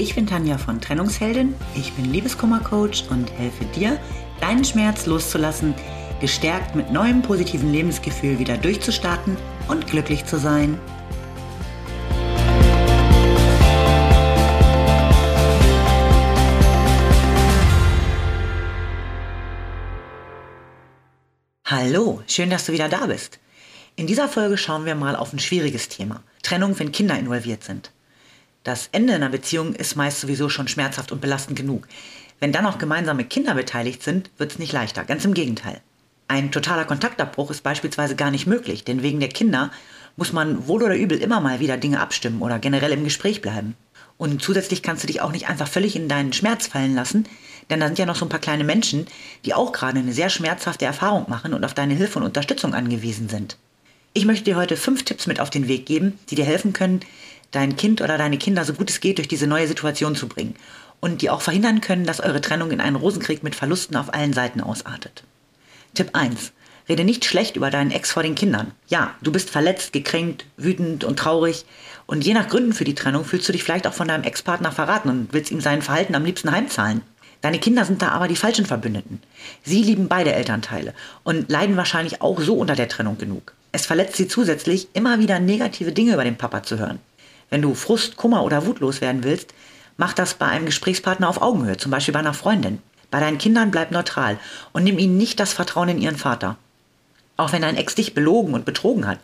Ich bin Tanja von Trennungsheldin, ich bin Liebeskummercoach und helfe dir, deinen Schmerz loszulassen, gestärkt mit neuem positiven Lebensgefühl wieder durchzustarten und glücklich zu sein. Hallo, schön, dass du wieder da bist. In dieser Folge schauen wir mal auf ein schwieriges Thema. Trennung, wenn Kinder involviert sind. Das Ende einer Beziehung ist meist sowieso schon schmerzhaft und belastend genug. Wenn dann auch gemeinsame Kinder beteiligt sind, wird es nicht leichter. Ganz im Gegenteil. Ein totaler Kontaktabbruch ist beispielsweise gar nicht möglich, denn wegen der Kinder muss man wohl oder übel immer mal wieder Dinge abstimmen oder generell im Gespräch bleiben. Und zusätzlich kannst du dich auch nicht einfach völlig in deinen Schmerz fallen lassen, denn da sind ja noch so ein paar kleine Menschen, die auch gerade eine sehr schmerzhafte Erfahrung machen und auf deine Hilfe und Unterstützung angewiesen sind. Ich möchte dir heute fünf Tipps mit auf den Weg geben, die dir helfen können, dein Kind oder deine Kinder so gut es geht durch diese neue Situation zu bringen und die auch verhindern können, dass eure Trennung in einen Rosenkrieg mit Verlusten auf allen Seiten ausartet. Tipp 1. Rede nicht schlecht über deinen Ex vor den Kindern. Ja, du bist verletzt, gekränkt, wütend und traurig und je nach Gründen für die Trennung fühlst du dich vielleicht auch von deinem Ex-Partner verraten und willst ihm sein Verhalten am liebsten heimzahlen. Deine Kinder sind da aber die falschen Verbündeten. Sie lieben beide Elternteile und leiden wahrscheinlich auch so unter der Trennung genug. Es verletzt sie zusätzlich, immer wieder negative Dinge über den Papa zu hören. Wenn du Frust, Kummer oder Wut loswerden willst, mach das bei einem Gesprächspartner auf Augenhöhe, zum Beispiel bei einer Freundin. Bei deinen Kindern bleib neutral und nimm ihnen nicht das Vertrauen in ihren Vater. Auch wenn dein Ex dich belogen und betrogen hat,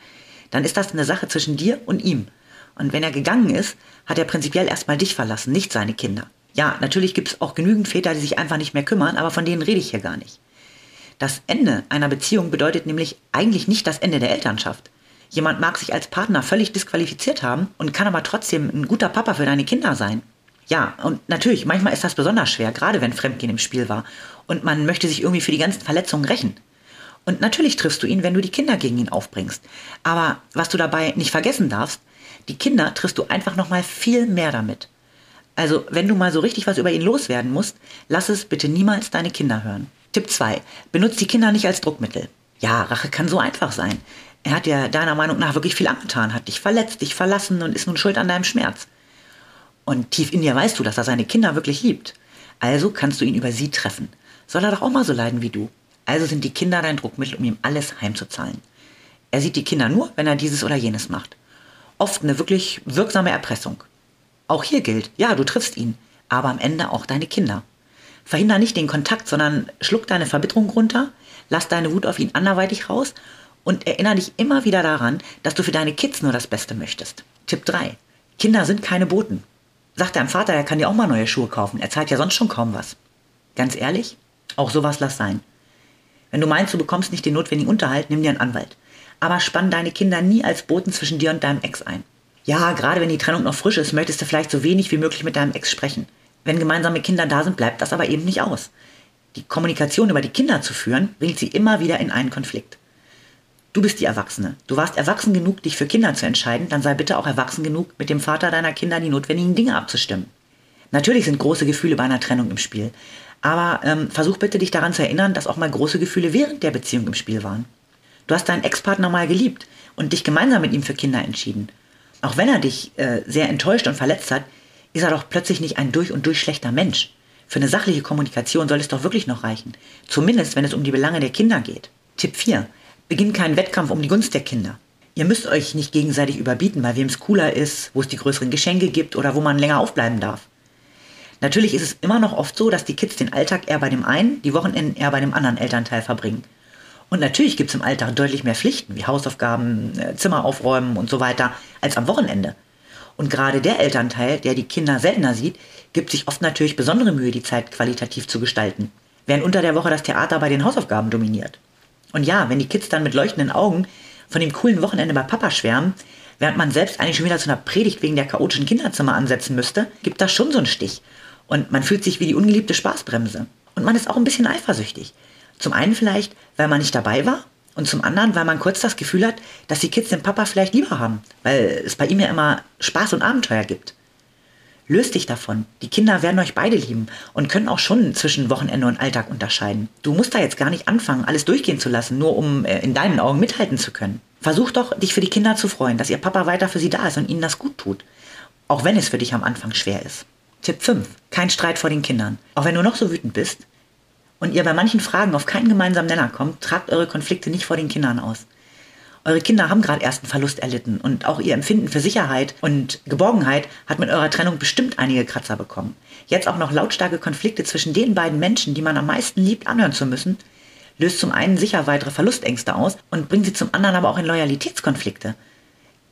dann ist das eine Sache zwischen dir und ihm. Und wenn er gegangen ist, hat er prinzipiell erstmal dich verlassen, nicht seine Kinder. Ja, natürlich gibt es auch genügend Väter, die sich einfach nicht mehr kümmern, aber von denen rede ich hier gar nicht. Das Ende einer Beziehung bedeutet nämlich eigentlich nicht das Ende der Elternschaft. Jemand mag sich als Partner völlig disqualifiziert haben und kann aber trotzdem ein guter Papa für deine Kinder sein. Ja, und natürlich, manchmal ist das besonders schwer, gerade wenn Fremdgehen im Spiel war und man möchte sich irgendwie für die ganzen Verletzungen rächen. Und natürlich triffst du ihn, wenn du die Kinder gegen ihn aufbringst. Aber was du dabei nicht vergessen darfst, die Kinder triffst du einfach noch mal viel mehr damit. Also, wenn du mal so richtig was über ihn loswerden musst, lass es bitte niemals deine Kinder hören. Tipp 2. Benutzt die Kinder nicht als Druckmittel. Ja, Rache kann so einfach sein. Er hat dir deiner Meinung nach wirklich viel angetan, hat dich verletzt, dich verlassen und ist nun schuld an deinem Schmerz. Und tief in dir weißt du, dass er seine Kinder wirklich liebt. Also kannst du ihn über sie treffen. Soll er doch auch mal so leiden wie du. Also sind die Kinder dein Druckmittel, um ihm alles heimzuzahlen. Er sieht die Kinder nur, wenn er dieses oder jenes macht. Oft eine wirklich wirksame Erpressung. Auch hier gilt, ja, du triffst ihn, aber am Ende auch deine Kinder. Verhinder nicht den Kontakt, sondern schluck deine Verbitterung runter, lass deine Wut auf ihn anderweitig raus und erinnere dich immer wieder daran, dass du für deine Kids nur das Beste möchtest. Tipp 3. Kinder sind keine Boten. Sag deinem Vater, er kann dir auch mal neue Schuhe kaufen. Er zahlt ja sonst schon kaum was. Ganz ehrlich, auch sowas lass sein. Wenn du meinst, du bekommst nicht den notwendigen Unterhalt, nimm dir einen Anwalt. Aber spann deine Kinder nie als Boten zwischen dir und deinem Ex ein. Ja, gerade wenn die Trennung noch frisch ist, möchtest du vielleicht so wenig wie möglich mit deinem Ex sprechen. Wenn gemeinsame Kinder da sind, bleibt das aber eben nicht aus. Die Kommunikation über die Kinder zu führen, bringt sie immer wieder in einen Konflikt. Du bist die Erwachsene. Du warst erwachsen genug, dich für Kinder zu entscheiden, dann sei bitte auch erwachsen genug, mit dem Vater deiner Kinder die notwendigen Dinge abzustimmen. Natürlich sind große Gefühle bei einer Trennung im Spiel, aber ähm, versuch bitte dich daran zu erinnern, dass auch mal große Gefühle während der Beziehung im Spiel waren. Du hast deinen Ex-Partner mal geliebt und dich gemeinsam mit ihm für Kinder entschieden. Auch wenn er dich äh, sehr enttäuscht und verletzt hat, ist er doch plötzlich nicht ein durch und durch schlechter Mensch. Für eine sachliche Kommunikation soll es doch wirklich noch reichen. Zumindest, wenn es um die Belange der Kinder geht. Tipp 4 beginnt kein Wettkampf um die Gunst der Kinder. Ihr müsst euch nicht gegenseitig überbieten, bei wem es cooler ist, wo es die größeren Geschenke gibt oder wo man länger aufbleiben darf. Natürlich ist es immer noch oft so, dass die Kids den Alltag eher bei dem einen, die Wochenenden eher bei dem anderen Elternteil verbringen. Und natürlich gibt es im Alltag deutlich mehr Pflichten, wie Hausaufgaben, äh, Zimmer aufräumen und so weiter, als am Wochenende. Und gerade der Elternteil, der die Kinder seltener sieht, gibt sich oft natürlich besondere Mühe, die Zeit qualitativ zu gestalten, während unter der Woche das Theater bei den Hausaufgaben dominiert. Und ja, wenn die Kids dann mit leuchtenden Augen von dem coolen Wochenende bei Papa schwärmen, während man selbst eigentlich schon wieder zu einer Predigt wegen der chaotischen Kinderzimmer ansetzen müsste, gibt das schon so einen Stich. Und man fühlt sich wie die ungeliebte Spaßbremse. Und man ist auch ein bisschen eifersüchtig. Zum einen vielleicht, weil man nicht dabei war und zum anderen, weil man kurz das Gefühl hat, dass die Kids den Papa vielleicht lieber haben, weil es bei ihm ja immer Spaß und Abenteuer gibt. Löst dich davon. Die Kinder werden euch beide lieben und können auch schon zwischen Wochenende und Alltag unterscheiden. Du musst da jetzt gar nicht anfangen, alles durchgehen zu lassen, nur um äh, in deinen Augen mithalten zu können. Versuch doch, dich für die Kinder zu freuen, dass ihr Papa weiter für sie da ist und ihnen das gut tut. Auch wenn es für dich am Anfang schwer ist. Tipp 5. Kein Streit vor den Kindern. Auch wenn du noch so wütend bist und ihr bei manchen Fragen auf keinen gemeinsamen Nenner kommt, tragt eure Konflikte nicht vor den Kindern aus. Eure Kinder haben gerade erst einen Verlust erlitten und auch ihr Empfinden für Sicherheit und Geborgenheit hat mit eurer Trennung bestimmt einige Kratzer bekommen. Jetzt auch noch lautstarke Konflikte zwischen den beiden Menschen, die man am meisten liebt, anhören zu müssen, löst zum einen sicher weitere Verlustängste aus und bringt sie zum anderen aber auch in Loyalitätskonflikte.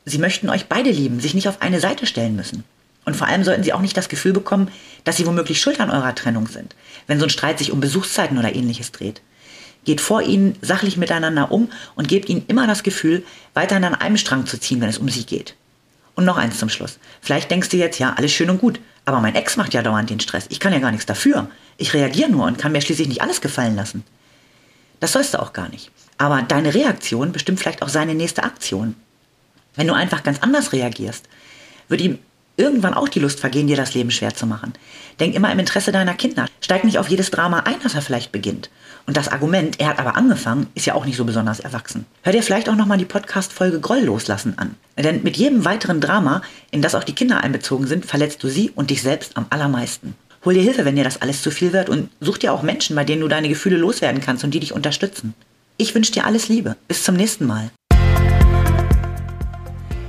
Sie möchten euch beide lieben, sich nicht auf eine Seite stellen müssen. Und vor allem sollten sie auch nicht das Gefühl bekommen, dass sie womöglich schuld an eurer Trennung sind, wenn so ein Streit sich um Besuchszeiten oder ähnliches dreht. Geht vor ihnen sachlich miteinander um und gebt ihnen immer das Gefühl, weiterhin an einem Strang zu ziehen, wenn es um sie geht. Und noch eins zum Schluss. Vielleicht denkst du jetzt, ja, alles schön und gut, aber mein Ex macht ja dauernd den Stress. Ich kann ja gar nichts dafür. Ich reagiere nur und kann mir schließlich nicht alles gefallen lassen. Das sollst du auch gar nicht. Aber deine Reaktion bestimmt vielleicht auch seine nächste Aktion. Wenn du einfach ganz anders reagierst, wird ihm irgendwann auch die Lust vergehen, dir das Leben schwer zu machen. Denk immer im Interesse deiner Kinder. Steig nicht auf jedes Drama ein, das er vielleicht beginnt. Und das Argument, er hat aber angefangen, ist ja auch nicht so besonders erwachsen. Hör dir vielleicht auch nochmal die Podcast-Folge Groll loslassen an. Denn mit jedem weiteren Drama, in das auch die Kinder einbezogen sind, verletzt du sie und dich selbst am allermeisten. Hol dir Hilfe, wenn dir das alles zu viel wird und such dir auch Menschen, bei denen du deine Gefühle loswerden kannst und die dich unterstützen. Ich wünsche dir alles Liebe. Bis zum nächsten Mal.